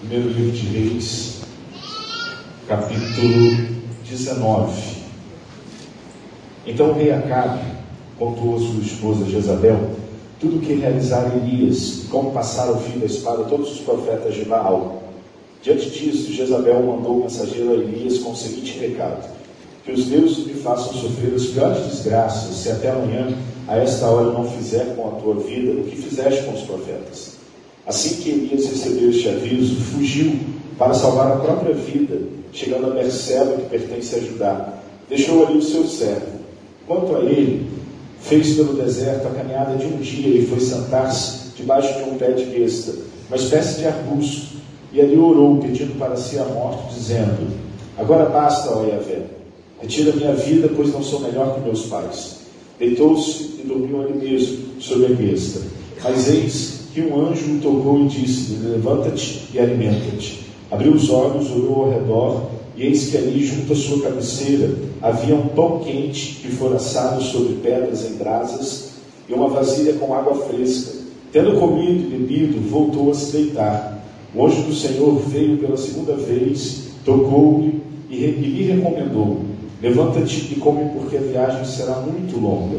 Primeiro livro de Reis, capítulo 19. Então o rei Acabe contou a sua esposa Jezabel tudo o que realizara Elias, como passara o fim da espada todos os profetas de Baal. Diante disso, Jezabel mandou o mensageiro a Elias com o seguinte recado: Que os deuses me façam sofrer as piores desgraças, se até amanhã, a esta hora, não fizer com a tua vida o que fizeste com os profetas. Assim que Elias recebeu este aviso, fugiu para salvar a própria vida, chegando a Berseba, que pertence a Judá. Deixou ali o seu servo. Quanto a ele, fez pelo deserto a caminhada de um dia e foi sentar-se debaixo de um pé de besta, uma espécie de arbusto, e ali orou, pedindo para si a morte, dizendo: Agora basta, ó Yahvé, retira minha vida, pois não sou melhor que meus pais. Deitou-se e dormiu ali mesmo, sobre a besta. Mas eis que um anjo o tocou e disse: Levanta-te e alimenta-te. Abriu os olhos, olhou ao redor, e eis que ali, junto à sua cabeceira, havia um pão quente que fora assado sobre pedras em brasas e uma vasilha com água fresca. Tendo comido e bebido, voltou a se deitar. O anjo do Senhor veio pela segunda vez, tocou-lhe e lhe recomendou: Levanta-te e come, porque a viagem será muito longa.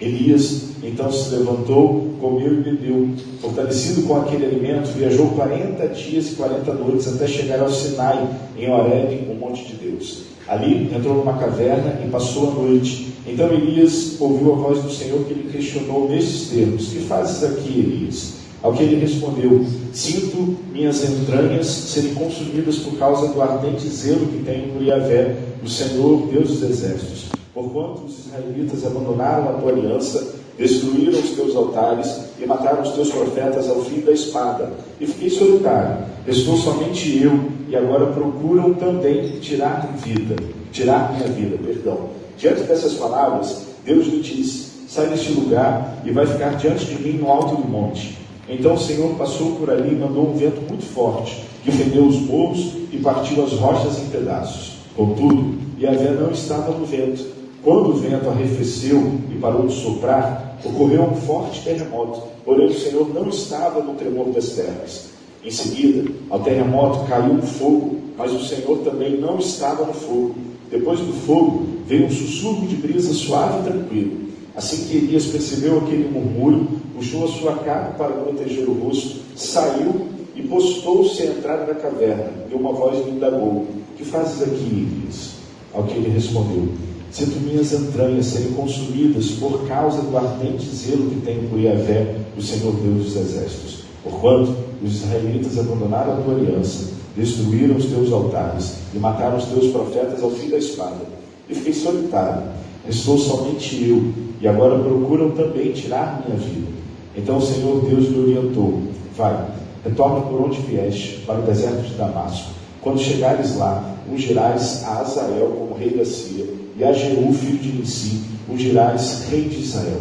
Elias então se levantou, comeu e bebeu. Fortalecido com aquele alimento, viajou 40 dias e 40 noites até chegar ao Sinai, em Horeb, o monte de Deus. Ali entrou numa caverna e passou a noite. Então Elias ouviu a voz do Senhor que lhe questionou nestes termos: Que fazes aqui, Elias? Ao que ele respondeu: Sinto minhas entranhas serem consumidas por causa do ardente zelo que tenho por Yahvé, o Senhor, Deus dos exércitos. Porquanto os israelitas abandonaram a tua aliança, destruíram os teus altares e mataram os teus profetas ao fim da espada. E fiquei solitário, restou somente eu, e agora procuram também tirar vida, tirar minha vida, perdão. Diante dessas palavras, Deus lhe disse: Sai deste lugar e vai ficar diante de mim no alto do monte. Então o Senhor passou por ali e mandou um vento muito forte, que fendeu os morros e partiu as rochas em pedaços. Contudo, Yahvé não estava no vento, quando o vento arrefeceu e parou de soprar, ocorreu um forte terremoto, porém o Senhor não estava no tremor das terras. Em seguida, ao terremoto caiu um fogo, mas o Senhor também não estava no fogo. Depois do fogo, veio um sussurro de brisa suave e tranquilo. Assim que Elias percebeu aquele murmúrio, puxou a sua capa para proteger o rosto, saiu e postou-se à entrada da caverna. E uma voz lhe indagou: Que fazes aqui, Elias? Ao que ele respondeu: Sinto minhas entranhas serem consumidas por causa do ardente zelo que tenho por Yahvé, o Senhor Deus dos exércitos. Porquanto os israelitas abandonaram a tua aliança, destruíram os teus altares e mataram os teus profetas ao fim da espada. E fiquei solitário, restou somente eu, e agora procuram também tirar minha vida. Então o Senhor Deus me orientou: Vai, retorna por onde vieste, para o deserto de Damasco. Quando chegares lá, ungirás a Azael como rei da Síria e a Jeú, filho de Nissi, ungirás rei de Israel.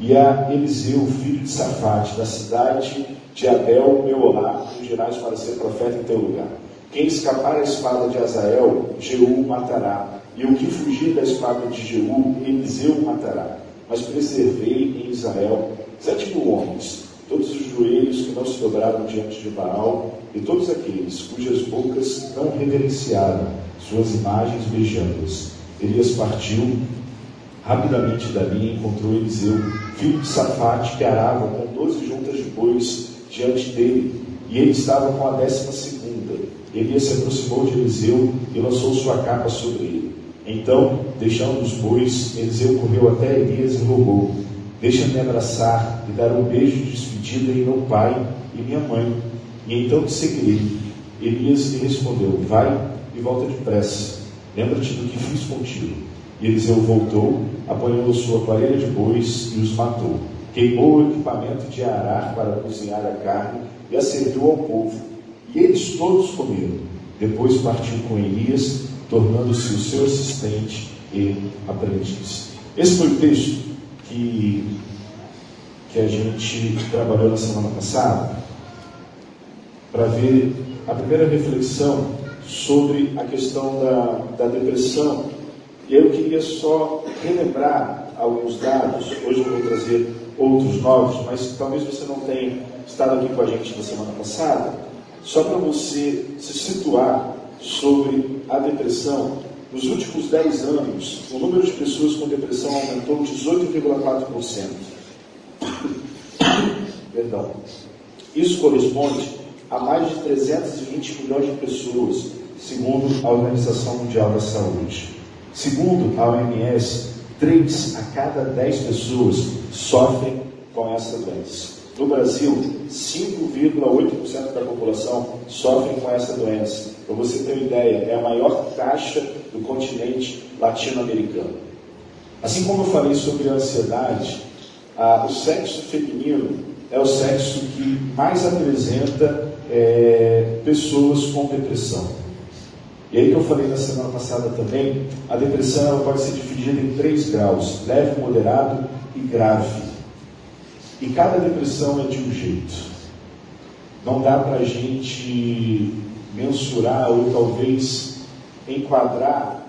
E a Eliseu, filho de Safate, da cidade de Abel, Meolá, ungirás para ser profeta em teu lugar. Quem escapar à espada de Azael, Jeú matará. E o que fugir da espada de Jeú, Eliseu matará. Mas preservei em Israel sete mil homens, todos os joelhos que não se dobraram diante de Baal, e todos aqueles cujas bocas não reverenciaram suas imagens beijando-as. Elias partiu rapidamente dali e encontrou Eliseu, filho de Safate, que arava com doze juntas de bois diante dele, e ele estava com a décima segunda. Elias se aproximou de Eliseu e lançou sua capa sobre ele. Então, deixando os bois, Eliseu correu até Elias e rogou: Deixa-me abraçar e dar um beijo de despedida em meu pai e minha mãe. E então te seguirei. Elias lhe respondeu: Vai e volta depressa Lembra-te do que fiz contigo. E Eliseu voltou, apanhou sua parelha de bois e os matou. Queimou o equipamento de arar para cozinhar a carne e a serviu ao povo. E eles todos comeram. Depois partiu com Elias, tornando-se o seu assistente e aprendiz. Esse foi o texto que, que a gente trabalhou na semana passada para ver a primeira reflexão sobre a questão da, da depressão. E eu queria só relembrar alguns dados, hoje eu vou trazer outros novos, mas talvez você não tenha estado aqui com a gente na semana passada, só para você se situar sobre a depressão, nos últimos 10 anos, o número de pessoas com depressão aumentou 18,4%. Perdão. Isso corresponde a mais de 320 milhões de pessoas, segundo a Organização Mundial da Saúde. Segundo a OMS, 3 a cada 10 pessoas sofrem com essa doença. No Brasil, 5,8% da população sofrem com essa doença. Para você ter uma ideia, é a maior taxa do continente latino-americano. Assim como eu falei sobre a ansiedade, a, o sexo feminino é o sexo que mais apresenta é, pessoas com depressão. E aí que eu falei na semana passada também, a depressão ela pode ser dividida em três graus, leve, moderado e grave. E cada depressão é de um jeito. Não dá para a gente mensurar ou talvez enquadrar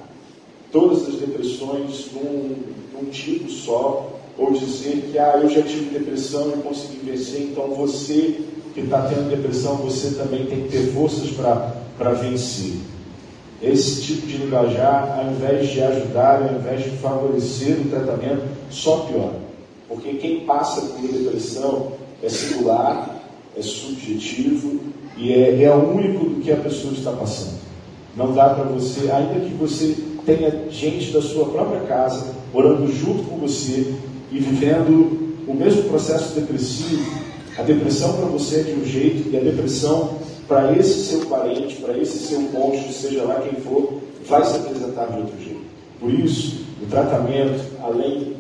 todas as depressões num, num tipo só, ou dizer que ah, eu já tive depressão e consegui vencer, então você que está tendo depressão, você também tem que ter forças para vencer. Esse tipo de linguajar, ao invés de ajudar, ao invés de favorecer o tratamento, só piora. Porque quem passa por depressão é singular, é subjetivo e é, é único do que a pessoa está passando. Não dá para você, ainda que você tenha gente da sua própria casa orando junto com você e vivendo o mesmo processo depressivo, a depressão para você é de um jeito e a depressão para esse seu parente, para esse seu cônjuge, seja lá quem for, vai se apresentar de outro jeito. Por isso, o tratamento, além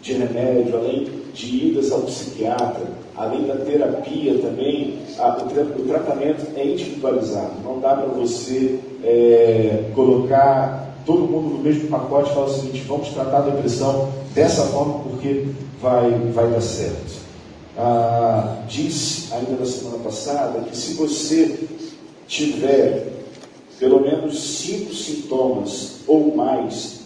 de remédio, além de idas ao psiquiatra, além da terapia também, a, o, tra o, tratamento é individualizado. Não dá para você é, colocar todo mundo no mesmo pacote e falar o seguinte, vamos tratar a depressão dessa forma porque vai, vai dar certo. Ah, disse ainda na semana passada que se você tiver pelo menos cinco sintomas ou mais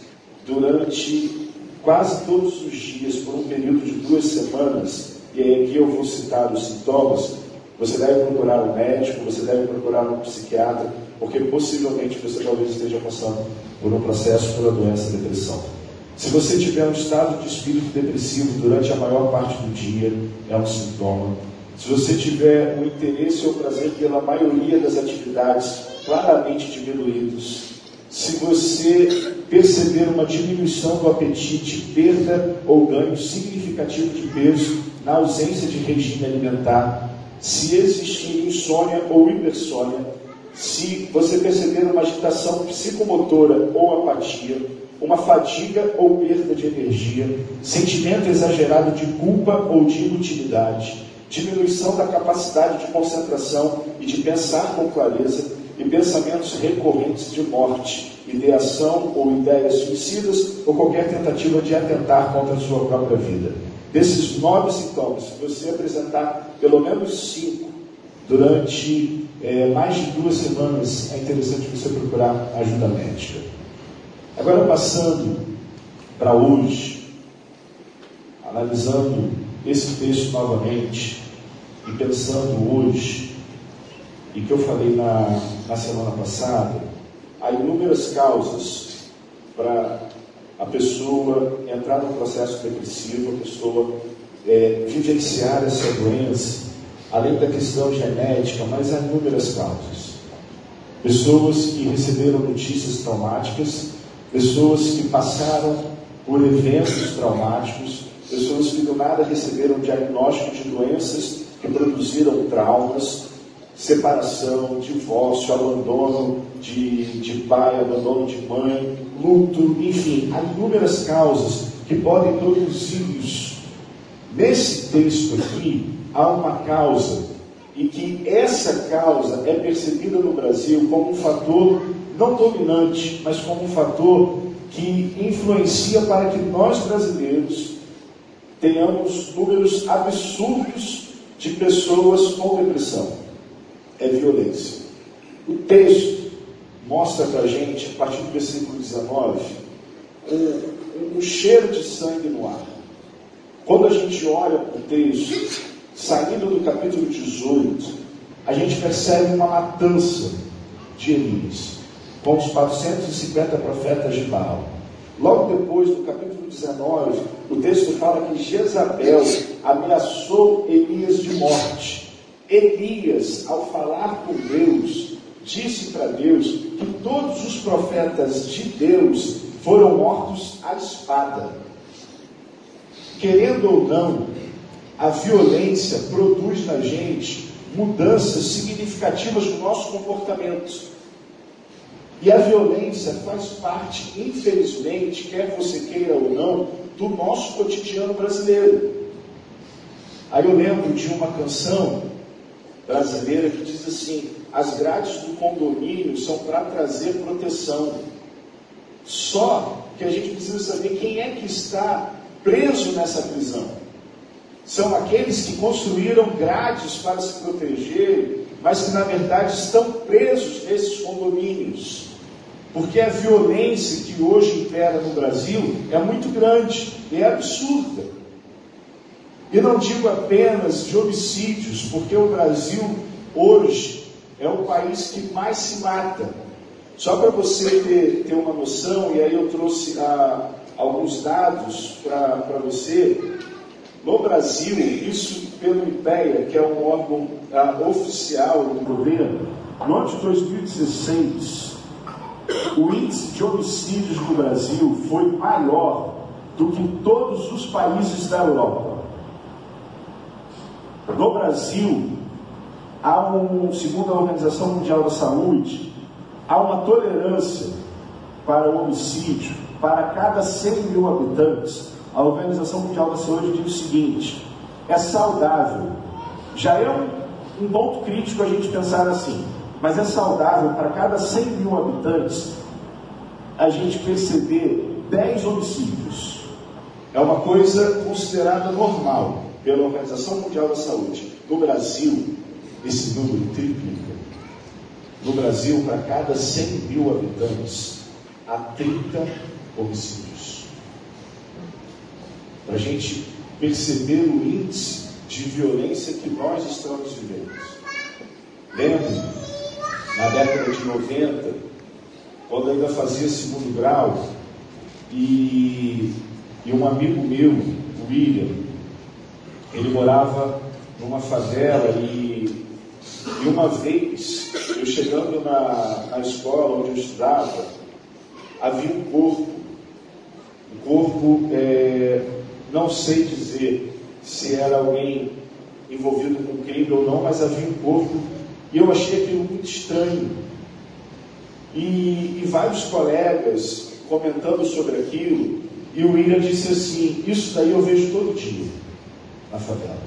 durante quase todos os dias por um período de duas semanas, e aí aqui eu vou citar os sintomas, você deve procurar um médico, você deve procurar um psiquiatra, porque possivelmente você talvez esteja passando por um processo por uma doença depressão. Se você tiver um estado de espírito depressivo durante a maior parte do dia, é um sintoma. Se você tiver um interesse ou prazer pela maioria das atividades claramente diminuídos, se você perceber uma diminuição do apetite, perda ou ganho significativo de peso na ausência de regime alimentar, se existir insônia ou hipersônia, se você perceber uma agitação psicomotora ou apatia, uma fadiga ou perda de energia, sentimento exagerado de culpa ou de inutilidade, diminuição da capacidade de concentração e de pensar com clareza, e pensamentos recorrentes de morte, ideação ou ideias suicidas ou qualquer tentativa de atentar contra a sua própria vida. Desses nove sintomas, se você apresentar pelo menos cinco durante é, mais de duas semanas, é interessante você procurar ajuda médica. Agora, passando para hoje, analisando esse texto novamente e pensando hoje e que eu falei na, na semana passada, há inúmeras causas para a pessoa entrar no processo depressivo, a pessoa é, vivenciar essa doença, além da questão genética, mas há inúmeras causas. Pessoas que receberam notícias traumáticas, pessoas que passaram por eventos traumáticos, pessoas que do nada receberam diagnóstico de doenças que produziram traumas, separação, divórcio, abandono de, de pai, abandono de mãe, luto, enfim, há inúmeras causas que podem produzir isso. Nesse texto aqui, há uma causa, e que essa causa é percebida no Brasil como um fator não dominante, mas como um fator que influencia para que nós brasileiros tenhamos números absurdos de pessoas com depressão é violência. O texto mostra para a gente, a partir do versículo 19, um, um cheiro de sangue no ar. Quando a gente olha o texto, saindo do capítulo 18, a gente percebe uma matança de Elias, com os 450 profetas de Baal. Logo depois, no capítulo 19, o texto fala que Jezabel ameaçou Elias de morte. Elias, ao falar com Deus, disse para Deus que todos os profetas de Deus foram mortos à espada. Querendo ou não, a violência produz na gente mudanças significativas no nosso comportamento. E a violência faz parte, infelizmente, quer você queira ou não, do nosso cotidiano brasileiro. Aí eu lembro de uma canção brasileira que diz assim: as grades do condomínio são para trazer proteção. Só que a gente precisa saber quem é que está preso nessa prisão. São aqueles que construíram grades para se proteger, mas que na verdade estão presos nesses condomínios. Porque a violência que hoje impera no Brasil é muito grande, é absurda. E não digo apenas de homicídios, porque o Brasil hoje é o país que mais se mata. Só para você ter, ter uma noção, e aí eu trouxe ah, alguns dados para você. No Brasil, isso pelo IPEA, que é um órgão ah, oficial do governo, no ano de 2016, o índice de homicídios no Brasil foi maior do que em todos os países da Europa. No Brasil, há um, segundo a Organização Mundial da Saúde, há uma tolerância para o homicídio para cada 100 mil habitantes. A Organização Mundial da Saúde diz o seguinte: é saudável. Já é um, um ponto crítico a gente pensar assim mas é saudável para cada 100 mil habitantes a gente perceber 10 homicídios. É uma coisa considerada normal pela Organização Mundial da Saúde. No Brasil, esse número triplica. No Brasil, para cada 100 mil habitantes, há 30 homicídios. Para a gente perceber o índice de violência que nós estamos vivendo. Lembre na década de 90, quando ainda fazia segundo grau, e, e um amigo meu, o William, ele morava numa favela e, e uma vez, eu chegando na, na escola onde eu estudava, havia um corpo, um corpo, é, não sei dizer se era alguém envolvido com crime ou não, mas havia um corpo e eu achei aquilo muito estranho. E, e vários colegas comentando sobre aquilo, e o William disse assim: Isso daí eu vejo todo dia na favela.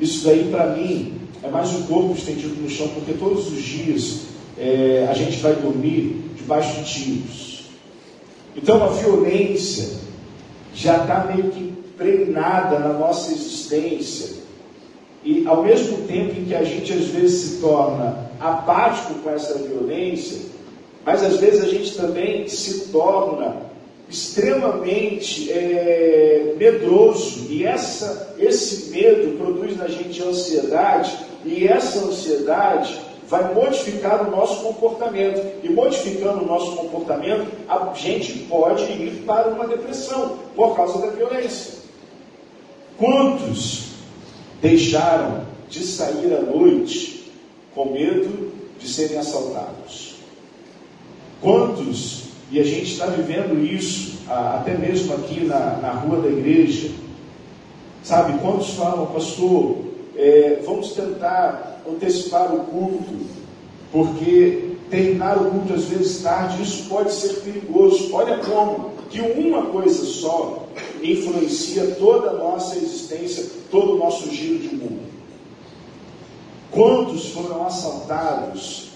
Isso daí para mim é mais um corpo estendido no chão, porque todos os dias é, a gente vai dormir debaixo de tiros. Então a violência já está meio que impregnada na nossa existência. E ao mesmo tempo em que a gente às vezes se torna apático com essa violência, mas às vezes a gente também se torna extremamente é, medroso e essa, esse medo produz na gente ansiedade e essa ansiedade vai modificar o nosso comportamento e modificando o nosso comportamento a gente pode ir para uma depressão por causa da violência. Quantos deixaram de sair à noite com medo de serem assaltados. Quantos, e a gente está vivendo isso até mesmo aqui na, na rua da igreja, sabe? Quantos falam, pastor, é, vamos tentar antecipar o culto, porque terminar o culto às vezes tarde, isso pode ser perigoso. Olha como que uma coisa só influencia toda a nossa existência, todo o nosso giro de mundo. Quantos foram assaltados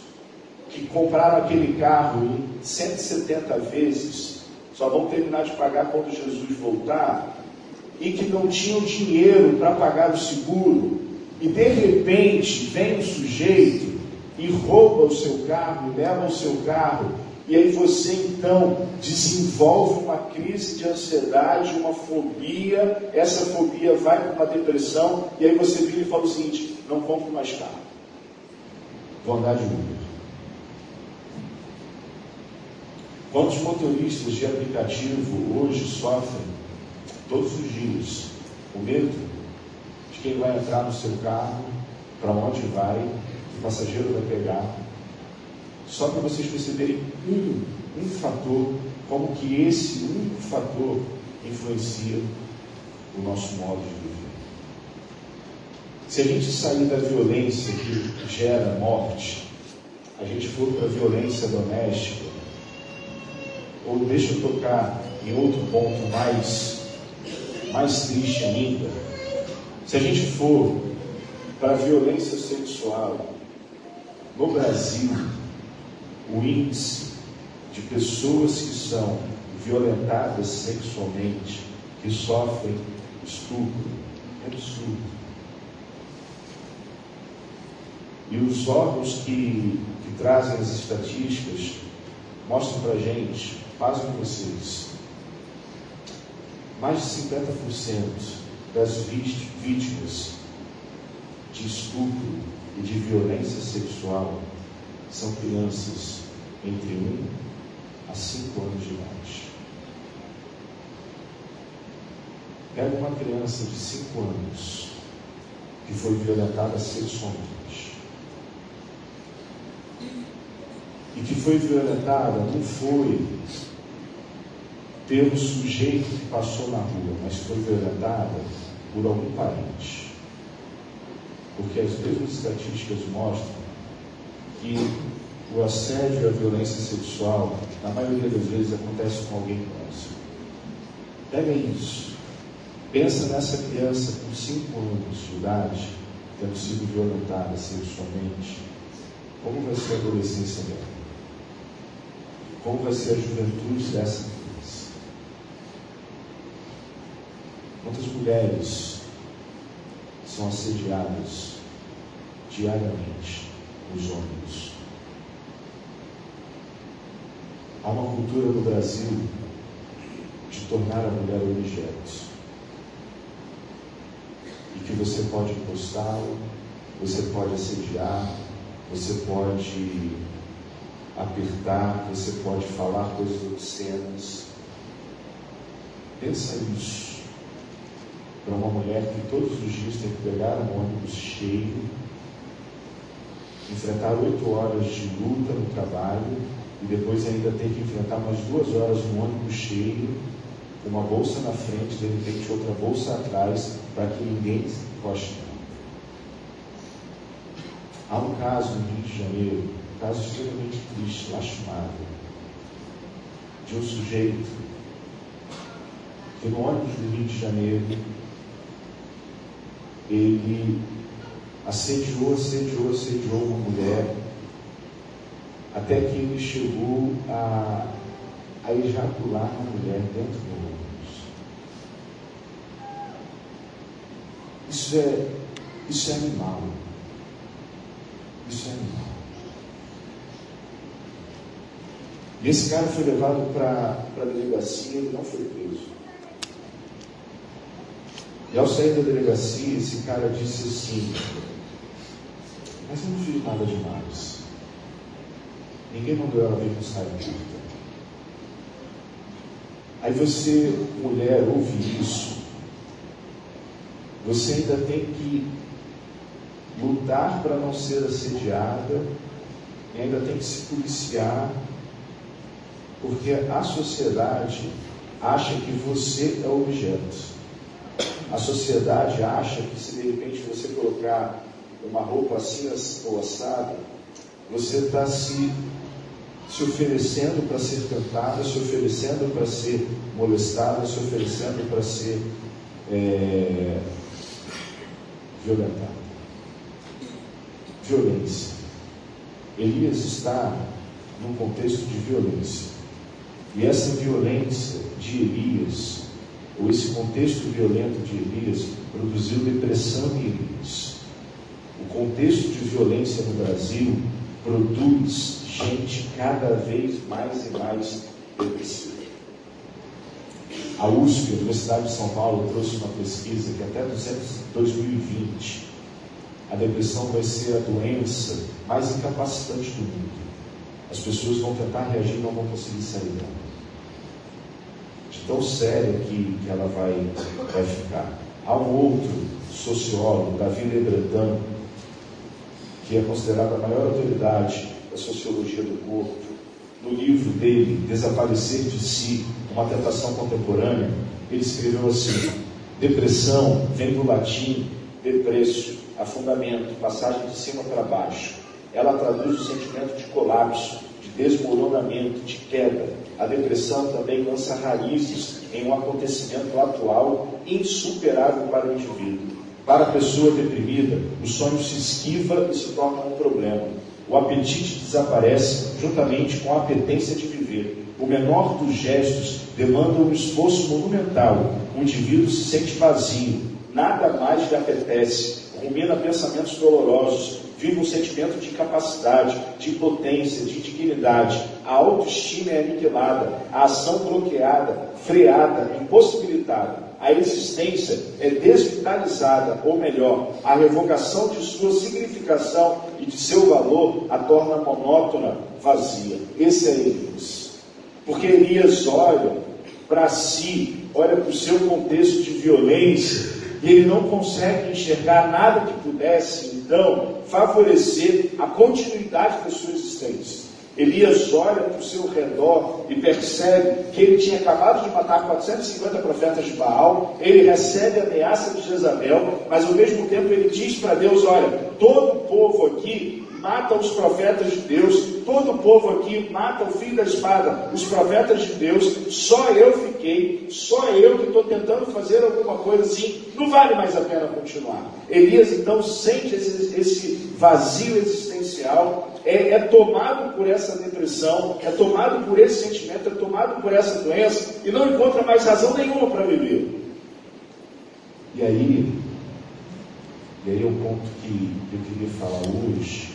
que compraram aquele carro em 170 vezes, só vão terminar de pagar quando Jesus voltar, e que não tinham dinheiro para pagar o seguro, e de repente vem um sujeito e rouba o seu carro, leva o seu carro, e aí você então desenvolve uma crise de ansiedade, uma fobia, essa fobia vai para uma depressão, e aí você vira e fala o seguinte: não compro mais carro, vou andar de Uber. Quantos motoristas de aplicativo hoje sofrem todos os dias o medo de quem vai entrar no seu carro, para onde vai, que o passageiro vai pegar, só para vocês perceberem um, um fator, como que esse único fator influencia o nosso modo de viver. Se a gente sair da violência que gera morte, a gente for para a violência doméstica, ou deixa eu tocar em outro ponto mais, mais triste ainda, se a gente for para a violência sexual, no Brasil, o índice de pessoas que são violentadas sexualmente, que sofrem estupro, é absurdo. E os órgãos que, que trazem as estatísticas mostram para a gente, fazem com vocês, mais de 50% das vítimas de estupro e de violência sexual são crianças entre 1 a 5 anos de idade. Pega uma criança de 5 anos que foi violentada sexualmente. E que foi violentada não foi pelo sujeito que passou na rua, mas foi violentada por algum parente. Porque as mesmas estatísticas mostram que o assédio e a violência sexual, na maioria das vezes, acontece com alguém próximo. Pega isso. Pensa nessa criança com 5 anos de idade, tendo sido violentada sexualmente. Como vai ser a adolescência dela? Como vai ser a juventude dessa criança? Quantas mulheres são assediadas diariamente nos ônibus. Há uma cultura no Brasil de tornar a mulher objeto. E que você pode encostá-lo, você pode assediar, você pode apertar, você pode falar coisas obscenas. Pensa nisso. Para uma mulher que todos os dias tem que pegar um ônibus cheio enfrentar oito horas de luta no trabalho e depois ainda ter que enfrentar mais duas horas no ônibus cheio, com uma bolsa na frente, de repente outra bolsa atrás, para que ninguém se encoste. Há um caso no Rio de Janeiro, um caso extremamente triste, lastimado, de um sujeito que no ônibus do Rio de Janeiro ele assediou, assediou, assediou uma mulher, até que ele chegou a, a ejacular a mulher dentro do ônibus. Isso é, isso é animal. Isso é animal. E esse cara foi levado para a delegacia e não foi preso. E ao sair da delegacia, esse cara disse assim: mas eu não fiz nada demais. Ninguém mandou ela vir com saia curta. Aí você, mulher, ouve isso. Você ainda tem que lutar para não ser assediada, e ainda tem que se policiar, porque a sociedade acha que você é objeto. A sociedade acha que se de repente você colocar uma roupa assim ou assada, você está se, se oferecendo para ser cantada, se oferecendo para ser molestada, se oferecendo para ser é, violentada. Violência. Elias está num contexto de violência. E essa violência de Elias, ou esse contexto violento de Elias, produziu depressão em Elias. O contexto de violência no Brasil produz gente cada vez mais e mais depressiva. A USP, a Universidade de São Paulo, trouxe uma pesquisa que até 2020 a depressão vai ser a doença mais incapacitante do mundo. As pessoas vão tentar reagir e não vão conseguir sair dela. De tão séria que, que ela vai, vai ficar. Há um outro sociólogo, Davi Lebredan, que é considerado a maior autoridade da sociologia do corpo, no livro dele, Desaparecer de Si, uma tentação contemporânea, ele escreveu assim: depressão vem do latim depresso, afundamento, passagem de cima para baixo. Ela traduz o sentimento de colapso, de desmoronamento, de queda. A depressão também lança raízes em um acontecimento atual insuperável para o indivíduo. Para a pessoa deprimida, o sonho se esquiva e se torna um problema. O apetite desaparece juntamente com a apetência de viver. O menor dos gestos demanda um esforço monumental. O indivíduo se sente vazio, nada mais lhe apetece, rumina pensamentos dolorosos, vive um sentimento de incapacidade, de impotência, de indignidade. A autoestima é aniquilada, a ação bloqueada, freada, impossibilitada a existência é desvitalizada, ou melhor, a revogação de sua significação e de seu valor a torna monótona, vazia. Esse é Elias. Porque Elias olha para si, olha para o seu contexto de violência, e ele não consegue enxergar nada que pudesse, então, favorecer a continuidade da sua existência. Elias olha para o seu redor e percebe que ele tinha acabado de matar 450 profetas de Baal, ele recebe a ameaça de Jezabel, mas ao mesmo tempo ele diz para Deus: Olha, todo o povo aqui mata os profetas de Deus, todo o povo aqui mata o filho da espada, os profetas de Deus, só eu fiquei, só eu que estou tentando fazer alguma coisa assim, não vale mais a pena continuar. Elias então sente esse, esse vazio existencial, é, é tomado por essa depressão, é tomado por esse sentimento, é tomado por essa doença e não encontra mais razão nenhuma para viver. E aí, e aí é o ponto que eu queria falar hoje,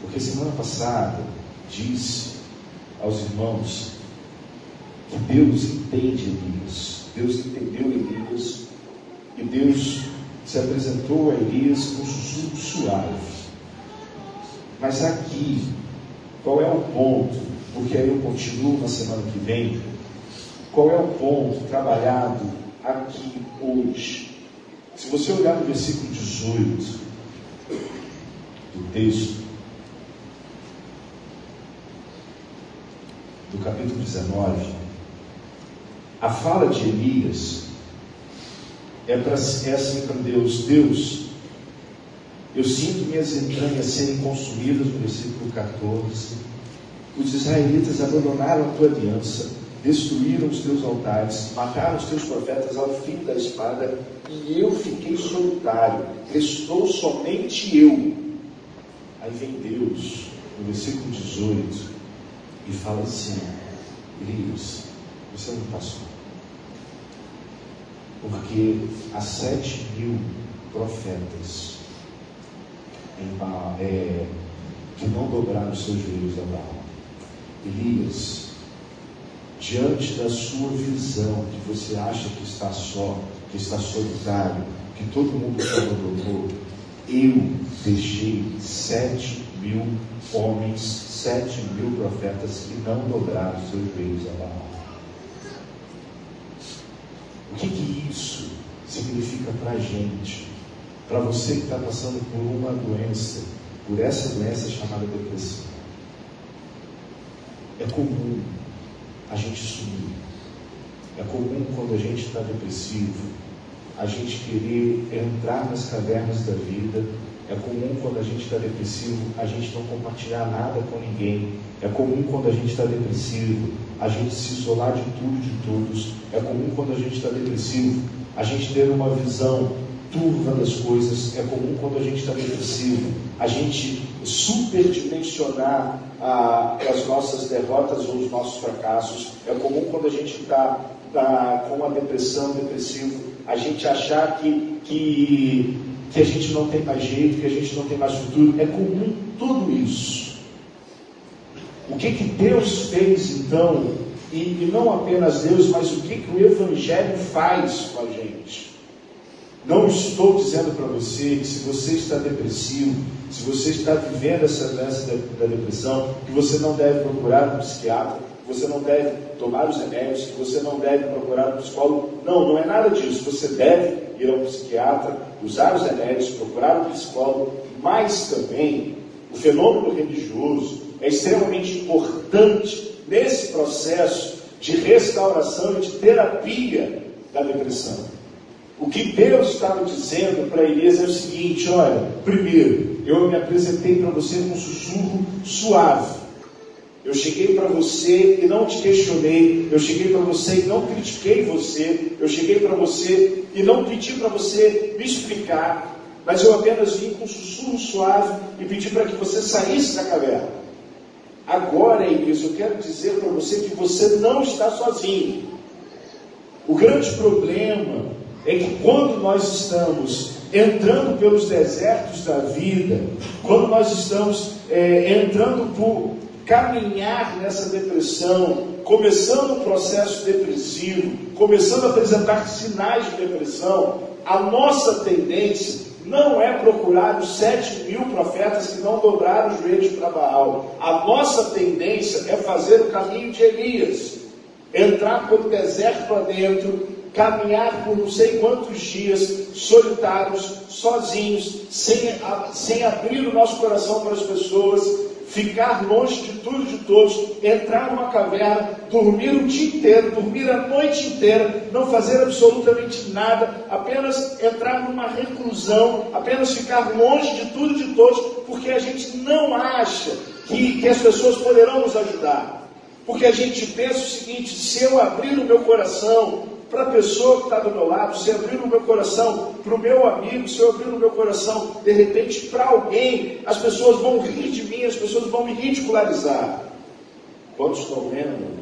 porque semana passada disse aos irmãos que Deus entende Elias. Deus entendeu Elias e Deus se apresentou a Elias com um sussurro suave. Mas aqui, qual é o ponto? Porque aí eu continuo na semana que vem. Qual é o ponto trabalhado aqui hoje? Se você olhar no versículo 18 do texto, do capítulo 19, a fala de Elias é, pra, é assim para Deus: Deus, eu sinto minhas entranhas serem consumidas, no versículo 14. Os israelitas abandonaram a tua aliança, destruíram os teus altares, mataram os teus profetas ao fim da espada, e eu fiquei solitário, restou somente eu. Aí vem Deus, no versículo 18, e fala assim: Elias, você não passou. Porque há sete mil profetas é, que não dobraram seus joelhos a Baal. Elias, diante da sua visão, que você acha que está só, que está solitário, que todo mundo te abandonou, eu deixei sete mil homens, sete mil profetas que não dobraram seus joelhos a Baal. O que, que isso significa para a gente? Para você que está passando por uma doença, por essa doença chamada depressão. É comum a gente sumir. É comum quando a gente está depressivo, a gente querer entrar nas cavernas da vida é comum quando a gente está depressivo a gente não compartilhar nada com ninguém. É comum quando a gente está depressivo a gente se isolar de tudo e de todos. É comum quando a gente está depressivo a gente ter uma visão turva das coisas. É comum quando a gente está depressivo a gente superdimensionar ah, as nossas derrotas ou os nossos fracassos. É comum quando a gente está tá com uma depressão, depressivo, a gente achar que, que que a gente não tem mais jeito, que a gente não tem mais futuro. É comum tudo isso. O que, que Deus fez então, e, e não apenas Deus, mas o que, que o Evangelho faz com a gente? Não estou dizendo para você que se você está depressivo, se você está vivendo essa doença da, da depressão, que você não deve procurar um psiquiatra, que você não deve tomar os remédios, que você não deve procurar um psicólogo. Não, não é nada disso. Você deve ir ao psiquiatra, usar os remédios, procurar um psicólogo, mas também o fenômeno religioso é extremamente importante nesse processo de restauração e de terapia da depressão. O que Deus estava dizendo para Elias é o seguinte: olha, primeiro, eu me apresentei para você com um sussurro suave. Eu cheguei para você e não te questionei. Eu cheguei para você e não critiquei você. Eu cheguei para você e não pedi para você me explicar. Mas eu apenas vim com um sussurro suave e pedi para que você saísse da caverna. Agora, Elias, eu quero dizer para você que você não está sozinho. O grande problema é que quando nós estamos entrando pelos desertos da vida, quando nós estamos é, entrando por caminhar nessa depressão, começando um processo depressivo, começando a apresentar sinais de depressão, a nossa tendência não é procurar os sete mil profetas que não dobraram os joelhos para Baal. A nossa tendência é fazer o caminho de Elias, entrar pelo deserto adentro, caminhar por não sei quantos dias, solitários, sozinhos, sem, sem abrir o nosso coração para as pessoas, ficar longe de tudo e de todos, entrar numa caverna, dormir o dia inteiro, dormir a noite inteira, não fazer absolutamente nada, apenas entrar numa reclusão, apenas ficar longe de tudo e de todos, porque a gente não acha que, que as pessoas poderão nos ajudar. Porque a gente pensa o seguinte: se eu abrir o meu coração, para a pessoa que está do meu lado, se abrir no meu coração, para o meu amigo, se eu abrir no meu coração, de repente, para alguém, as pessoas vão rir de mim, as pessoas vão me ridicularizar. Quantos estão vendo,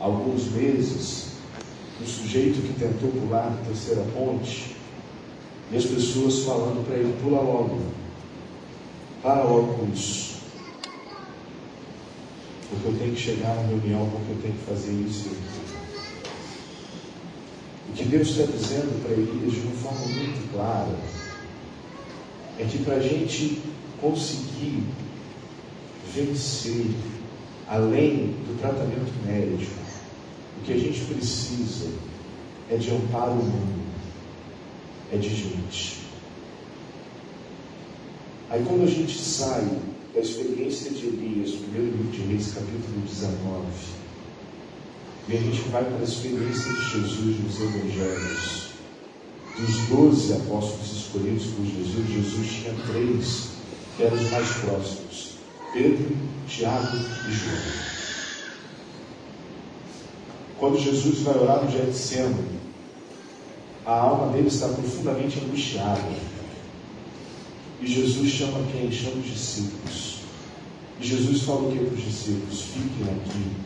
alguns meses, um sujeito que tentou pular a terceira ponte, e as pessoas falando para ele, pula logo, para logo com isso. Porque eu tenho que chegar na reunião, porque eu tenho que fazer isso o que Deus está dizendo para Elias de uma forma muito clara é que para a gente conseguir vencer além do tratamento médico, o que a gente precisa é de amparo humano, é de gente. Aí quando a gente sai da experiência de Elias, primeiro livro de Reis, capítulo 19, e a gente vai para a experiência de Jesus nos Evangelhos. Dos doze apóstolos escolhidos por Jesus, Jesus tinha três que eram os mais próximos: Pedro, Tiago e João. Quando Jesus vai orar no Getsemane, a alma dele está profundamente angustiada. E Jesus chama quem? Chama os discípulos. E Jesus fala o que para os discípulos? Fiquem aqui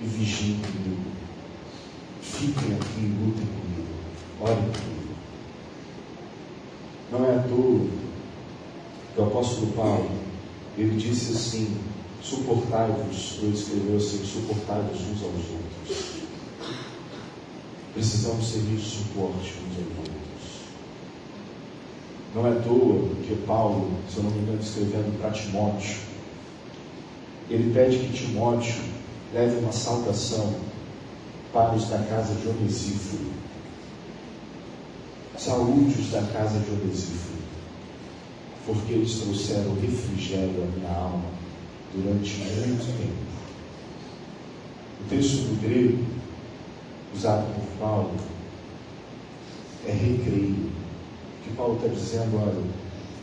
e vigiem comigo. Fiquem aqui e lutem comigo. Orem comigo. Não é à toa que o apóstolo Paulo, ele disse assim, suportai-vos, ele escreveu assim, suportai-vos uns aos outros. Precisamos servir de suporte uns aos outros. Não é à toa que Paulo, se eu não me engano, escrevendo para Timóteo, ele pede que Timóteo leve uma saudação para os da casa de Onesíforo. Saúde-os da casa de Onesíforo, porque eles trouxeram refrigério à minha alma durante muito tempo. O texto do grego, usado por Paulo, é recreio. Que Paulo está dizendo, olha,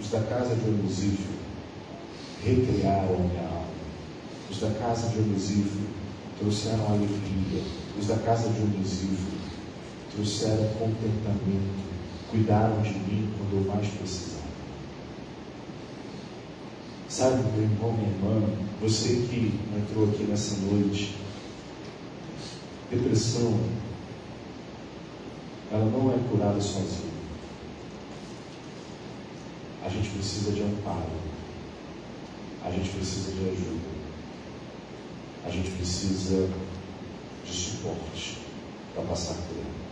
os da casa de Onesíforo recriaram a minha alma. Os da casa de Onesíforo trouxeram alegria. Os da casa de Onesíforo trouxeram contentamento. Cuidaram de mim quando eu mais precisava. Sabe, meu irmão, minha irmã, você que entrou aqui nessa noite, depressão, ela não é curada sozinha. a gente precisa de amparo, a gente precisa de ajuda, a gente precisa de suporte para passar por ela.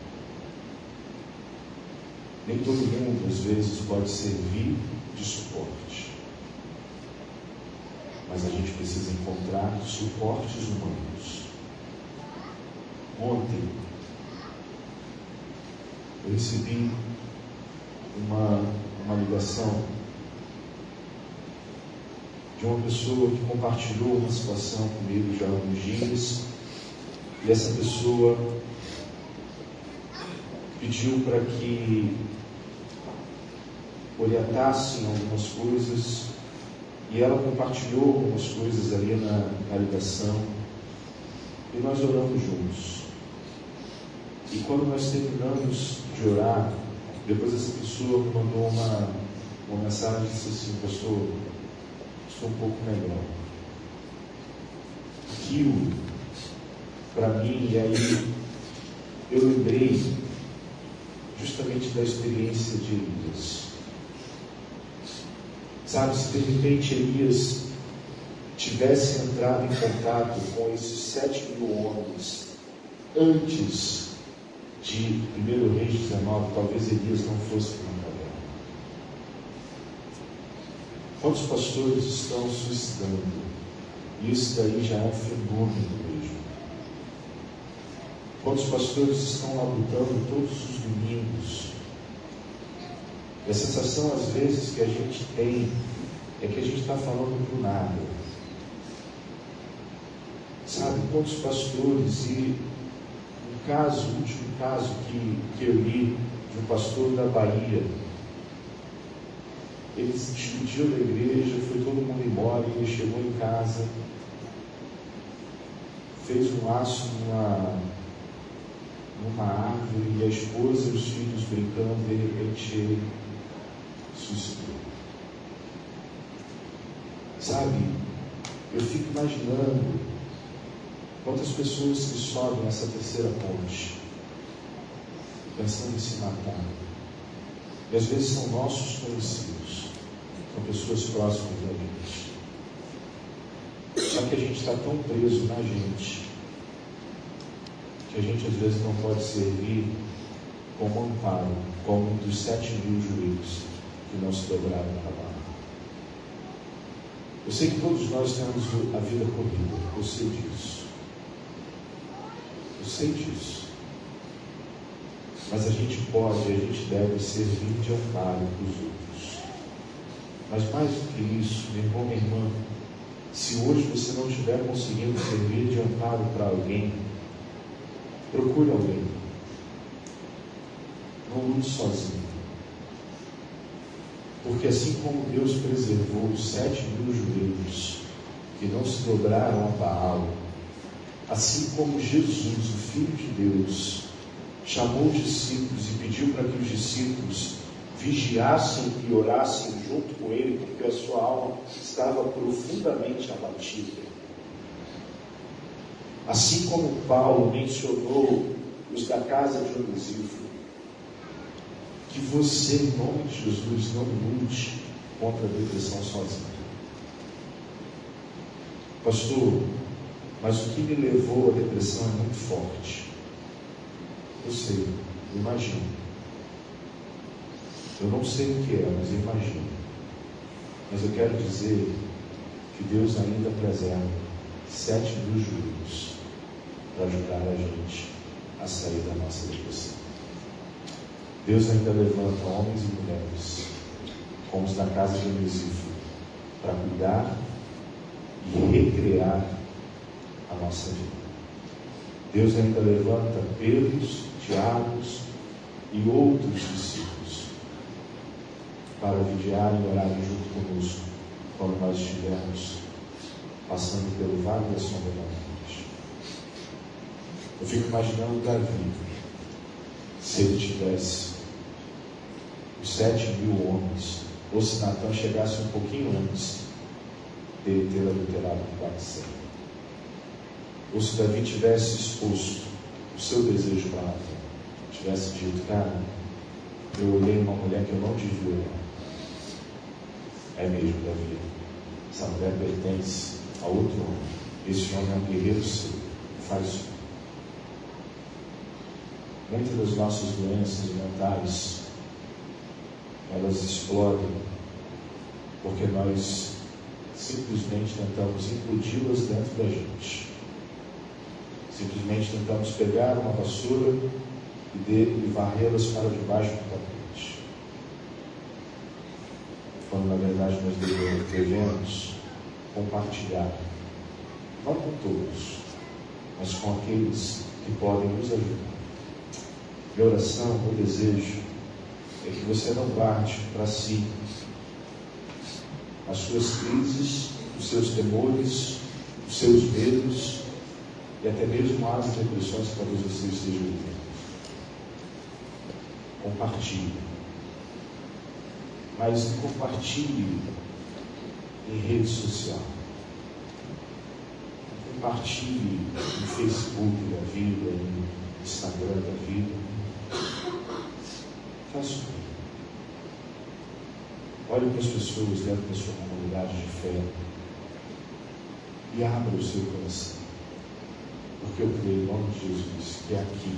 Nem todo mundo, às vezes, pode servir de suporte. Mas a gente precisa encontrar suportes humanos. Ontem, eu recebi uma, uma ligação de uma pessoa que compartilhou uma situação comigo já há alguns dias. E essa pessoa pediu para que orientassem algumas coisas e ela compartilhou algumas coisas ali na, na ligação e nós oramos juntos. E quando nós terminamos de orar, depois essa pessoa me mandou uma, uma mensagem e disse assim, pastor, estou um pouco melhor. Aquilo, para mim, e aí eu lembrei justamente da experiência de Elias. Sabe, se de repente Elias tivesse entrado em contato com esses sete mil homens antes de 1 Reis 19, talvez Elias não fosse para uma caverna. Quantos pastores estão suicidando? Isso daí já é um fenômeno mesmo. Quantos pastores estão labutando todos os domingos e a sensação, às vezes, que a gente tem é que a gente está falando por nada. Sabe, quantos pastores, e um caso, o último caso que, que eu li de um pastor da Bahia, ele se despediu da igreja, foi todo mundo embora, e ele chegou em casa, fez um laço numa, numa árvore, e a esposa e os filhos brincando, de repente ele suicidou. Sabe, eu fico imaginando quantas pessoas que sobem essa terceira ponte, pensando em se matar. E às vezes são nossos conhecidos, são pessoas próximas da gente. Só que a gente está tão preso na gente, que a gente às vezes não pode servir como amparo, como um dos sete mil juízes que não se dobraram na barra. Eu sei que todos nós temos a vida corrida, eu sei disso. Eu sei disso. Mas a gente pode, a gente deve servir de amparo para os outros. Mas mais do que isso, meu irmão, minha irmã, se hoje você não estiver conseguindo servir de amparo para alguém, procure alguém. Não lute sozinho. Porque assim como Deus preservou os sete mil judeus que não se dobraram a Baal, assim como Jesus, o Filho de Deus, chamou os discípulos e pediu para que os discípulos vigiassem e orassem junto com ele, porque a sua alma estava profundamente abatida. Assim como Paulo mencionou os da casa de Onesíforo, que você, em nome de Jesus, não lute contra a depressão sozinho. Pastor, mas o que me levou à depressão é muito forte. Eu sei, eu imagino. Eu não sei o que é, mas imagino. Mas eu quero dizer que Deus ainda preserva sete mil juízos para ajudar a gente a sair da nossa depressão. Deus ainda levanta homens e mulheres, como os da casa de Onesíforo, para cuidar e recriar a nossa vida. Deus ainda levanta Pedros, Tiagos e outros discípulos para vigiar e orar junto conosco quando nós estivermos passando pelo vale da sombra da morte. Eu fico imaginando Davi, se ele tivesse os sete mil homens, ou se Natan chegasse um pouquinho antes dele ter adulterado com Batseba. Ou se Davi tivesse exposto o seu desejo para tivesse dito, cara, eu olhei uma mulher que eu não devia olhar. É mesmo, Davi. Essa mulher pertence a outro homem. Esse homem é um guerreiro seu. Faz isso. Muitas das nossas doenças mentais, elas explodem porque nós simplesmente tentamos implodi-las dentro da gente. Simplesmente tentamos pegar uma vassoura e, de, varrê-las para debaixo do tapete. Quando na verdade nós devemos compartilhar, não com todos, mas com aqueles que podem nos ajudar. Minha oração, meu desejo é que você não guarde para si as suas crises, os seus temores, os seus medos e até mesmo as depressões que talvez você esteja vivendo. Compartilhe. Mas compartilhe em rede social. Compartilhe no Facebook da vida, no Instagram da vida. Faça o Olhe para as pessoas dentro da sua comunidade de fé e abra o seu coração. Porque eu creio em nome de Jesus que aqui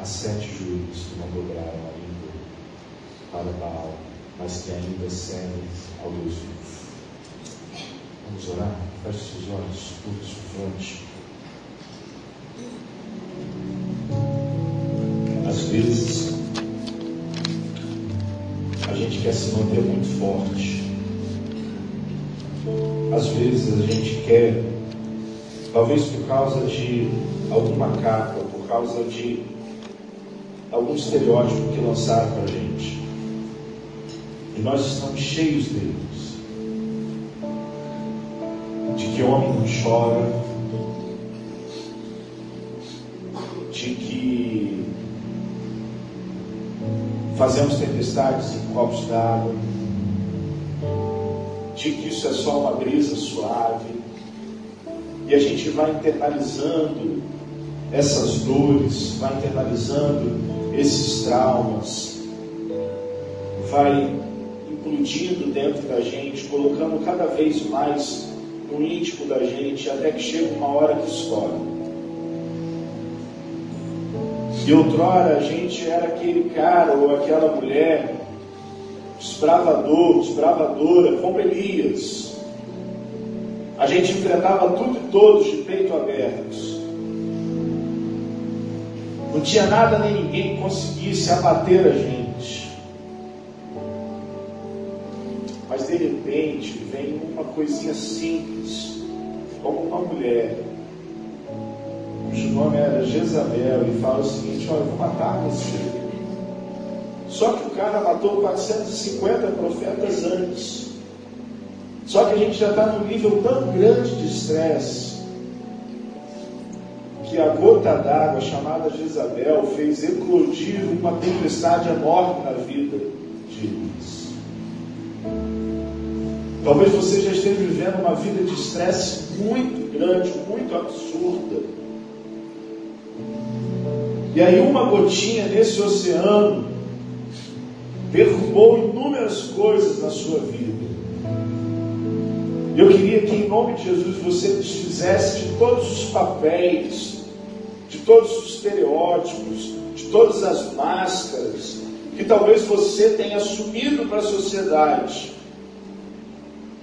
há sete joelhos que não dobraram ainda para Baal, mas que ainda servem ao Deus vivo. Vamos orar? Feche seus olhos, curta sua fronte. Às vezes, gente quer se manter muito forte. Às vezes a gente quer, talvez por causa de alguma capa, por causa de algum estereótipo que lançaram para a gente. E nós estamos cheios deles. De que homem não chora, fazemos tempestades em copos d'água, de que isso é só uma brisa suave, e a gente vai internalizando essas dores, vai internalizando esses traumas, vai implodindo dentro da gente, colocando cada vez mais no íntimo da gente, até que chega uma hora que estoura. E outrora a gente era aquele cara ou aquela mulher desbravador, desbravadora, como Elias. A gente enfrentava tudo e todos de peito abertos. Não tinha nada nem ninguém que conseguisse abater a gente. Mas de repente vem uma coisinha simples, como uma mulher cujo nome era Jezabel, e fala o seguinte: Olha, eu vou matar você. Só que o cara matou 450 profetas antes. Só que a gente já está num nível tão grande de estresse que a gota d'água chamada Jezabel fez eclodir uma tempestade enorme na vida de Elias. Talvez você já esteja vivendo uma vida de estresse muito grande, muito absurda. E aí uma gotinha nesse oceano derrubou inúmeras coisas na sua vida. Eu queria que em nome de Jesus você desfizesse de todos os papéis, de todos os estereótipos, de todas as máscaras que talvez você tenha assumido para a sociedade.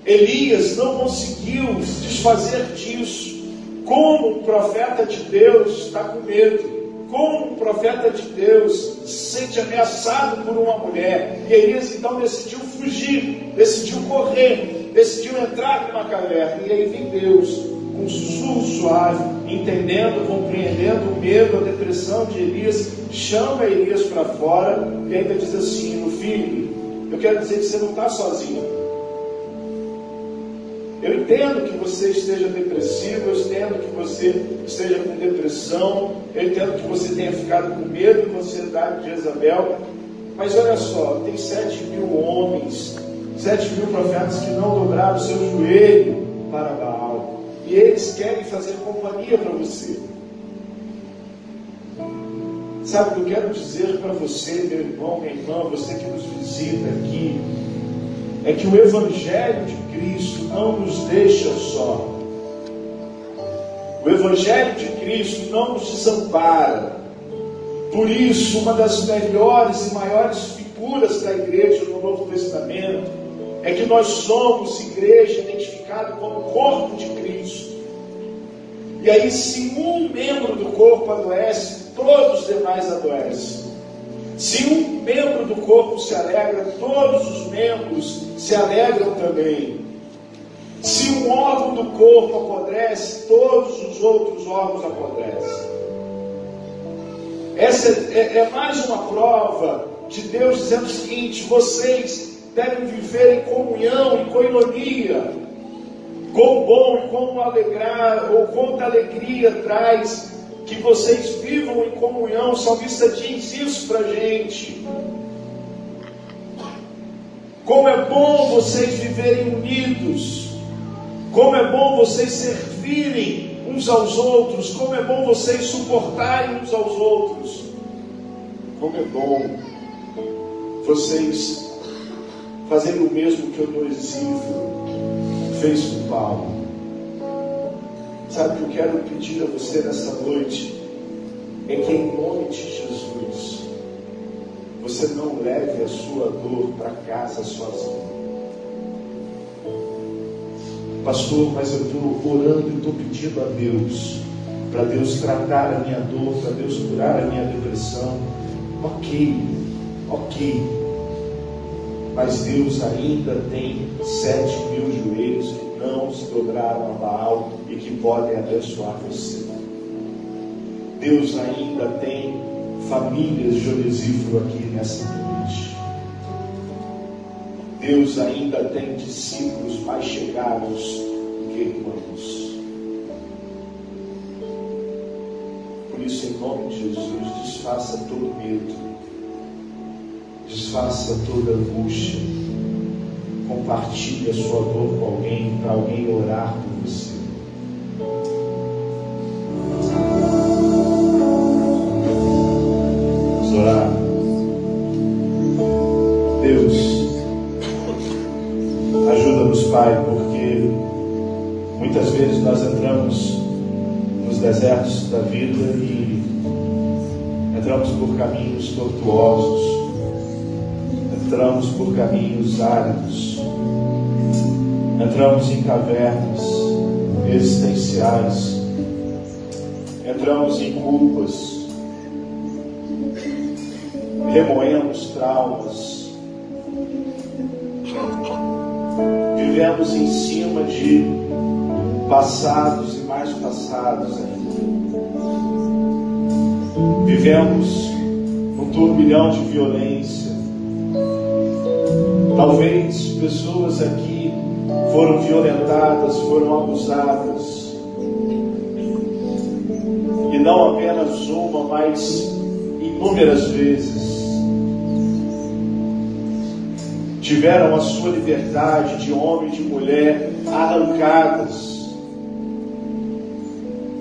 Elias não conseguiu se desfazer disso. Como um profeta de Deus está com medo como um profeta de Deus se sente ameaçado por uma mulher. E Elias então decidiu fugir, decidiu correr, decidiu entrar numa caverna. E aí vem Deus, um sussurro suave, entendendo, compreendendo o medo, a depressão de Elias, chama Elias para fora e ainda diz assim: Meu filho, eu quero dizer que você não está sozinho. Eu entendo que você esteja depressivo, eu entendo que você esteja com depressão, eu entendo que você tenha ficado com medo e ansiedade de Jezabel, mas olha só, tem sete mil homens, sete mil profetas que não dobraram seu joelho para Baal, e eles querem fazer companhia para você. Sabe o que eu quero dizer para você, meu irmão, minha irmã, você que nos visita aqui, é que o Evangelho de Cristo não nos deixa só. O Evangelho de Cristo não nos desampara. Por isso, uma das melhores e maiores figuras da igreja no Novo Testamento é que nós somos igreja identificada como corpo de Cristo. E aí, se um membro do corpo adoece, todos os demais adoecem. Se um membro do corpo se alegra, todos os membros se alegram também. Se um órgão do corpo apodrece, todos os outros órgãos apodrecem. Essa é, é mais uma prova de Deus dizendo o seguinte: vocês devem viver em comunhão, em coinonia. Quão bom e quão alegrar, ou quanta alegria traz que vocês vivam em comunhão. O salmista diz isso para gente. Como é bom vocês viverem unidos. Como é bom vocês servirem uns aos outros. Como é bom vocês suportarem uns aos outros. Como é bom vocês fazerem o mesmo que o Onesíforo fez com Paulo. Sabe o que eu quero pedir a você nessa noite? É que em nome de Jesus, você não leve a sua dor para casa sozinho. Pastor, mas eu estou orando e estou pedindo a Deus, para Deus tratar a minha dor, para Deus curar a minha depressão. Ok, ok. Mas Deus ainda tem sete mil joelhos que não se dobraram a Baal e que podem abençoar você. Deus ainda tem famílias de Onesíforo aqui nessa noite. Deus ainda tem discípulos mais chegados do que irmãos. Por isso, em nome de Jesus, desfaça todo medo, desfaça toda angústia, compartilhe a sua dor com alguém, para alguém orar por você. desertos da vida e entramos por caminhos tortuosos, entramos por caminhos áridos, entramos em cavernas existenciais, entramos em culpas, remoemos traumas, vivemos em cima de passados e mais passados ainda. Vivemos um turbilhão de violência. Talvez pessoas aqui foram violentadas, foram abusadas. E não apenas uma, mas inúmeras vezes. Tiveram a sua liberdade de homem e de mulher arrancadas.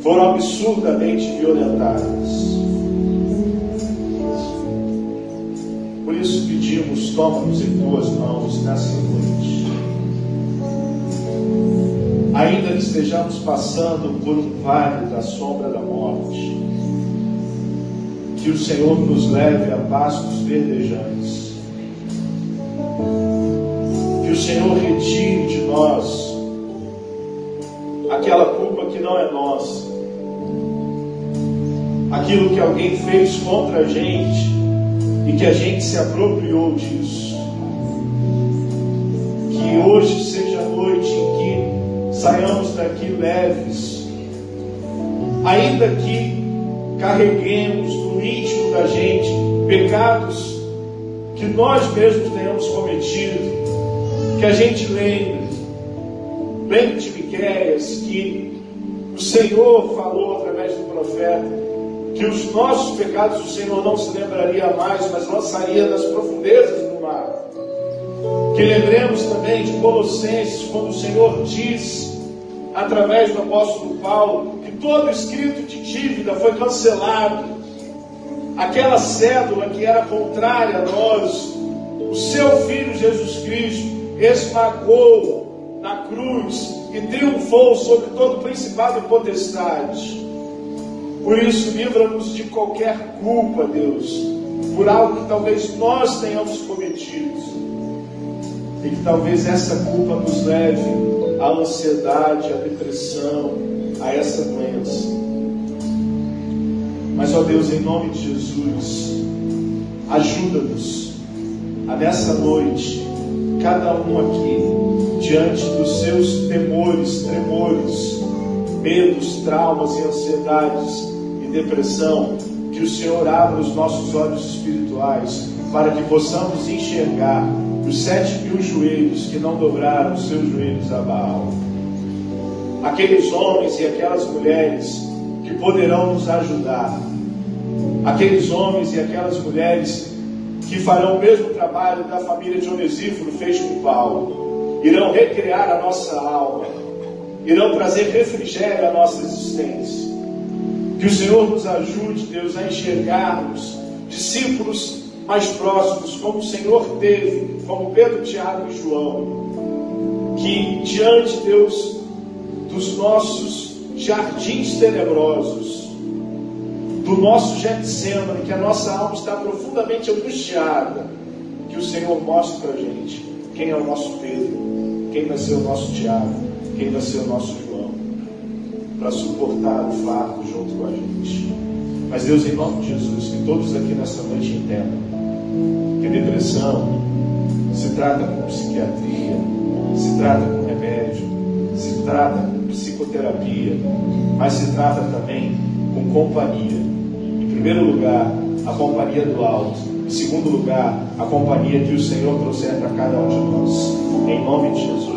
Foram absurdamente violentadas. Pedimos, toma-nos em tuas mãos nessa noite. Ainda que estejamos passando por um vale da sombra da morte, que o Senhor nos leve a pastos verdejantes. Que o Senhor retire de nós aquela culpa que não é nossa, aquilo que alguém fez contra a gente e que a gente se apropriou disso. Que hoje seja a noite em que saiamos daqui leves, ainda que carreguemos no íntimo da gente pecados que nós mesmos tenhamos cometido, que a gente lembre, lembre de Miquéias que o Senhor falou através do profeta que os nossos pecados o Senhor não se lembraria mais, mas lançaria nas profundezas do mar. Que lembremos também de Colossenses, quando o Senhor diz, através do apóstolo Paulo, que todo escrito de dívida foi cancelado. Aquela cédula que era contrária a nós, o seu Filho Jesus Cristo, esmagou na cruz e triunfou sobre todo principado e potestade. Por isso, livra-nos de qualquer culpa, Deus, por algo que talvez nós tenhamos cometido. E que talvez essa culpa nos leve à ansiedade, à depressão, a essa doença. Mas, ó Deus, em nome de Jesus, ajuda-nos a nessa noite, cada um aqui, diante dos seus temores, tremores, medos, traumas e ansiedades e depressão, que o Senhor abra os nossos olhos espirituais para que possamos enxergar os sete mil joelhos que não dobraram os seus joelhos a Baal. Aqueles homens e aquelas mulheres que poderão nos ajudar. Aqueles homens e aquelas mulheres que farão o mesmo trabalho da família de Onesíforo fez com Paulo. Irão recriar a nossa alma. Irão trazer refrigério à nossa existência. Que o Senhor nos ajude, Deus, a enxergarmos discípulos mais próximos, como o Senhor teve, como Pedro, Tiago e João. Que diante, Deus, dos nossos jardins tenebrosos, do nosso Getsemane, que a nossa alma está profundamente angustiada, que o Senhor mostre para a gente quem é o nosso Pedro, quem vai ser o nosso Tiago, quem vai ser o nosso João, para suportar o fardo junto com a gente. Mas Deus, em nome de Jesus, que todos aqui nessa noite entendam que depressão se trata com psiquiatria, se trata com remédio, se trata com psicoterapia, mas se trata também com companhia. Em primeiro lugar, a companhia do alto. Em segundo lugar, a companhia que o Senhor trouxer para cada um de nós. Em nome de Jesus.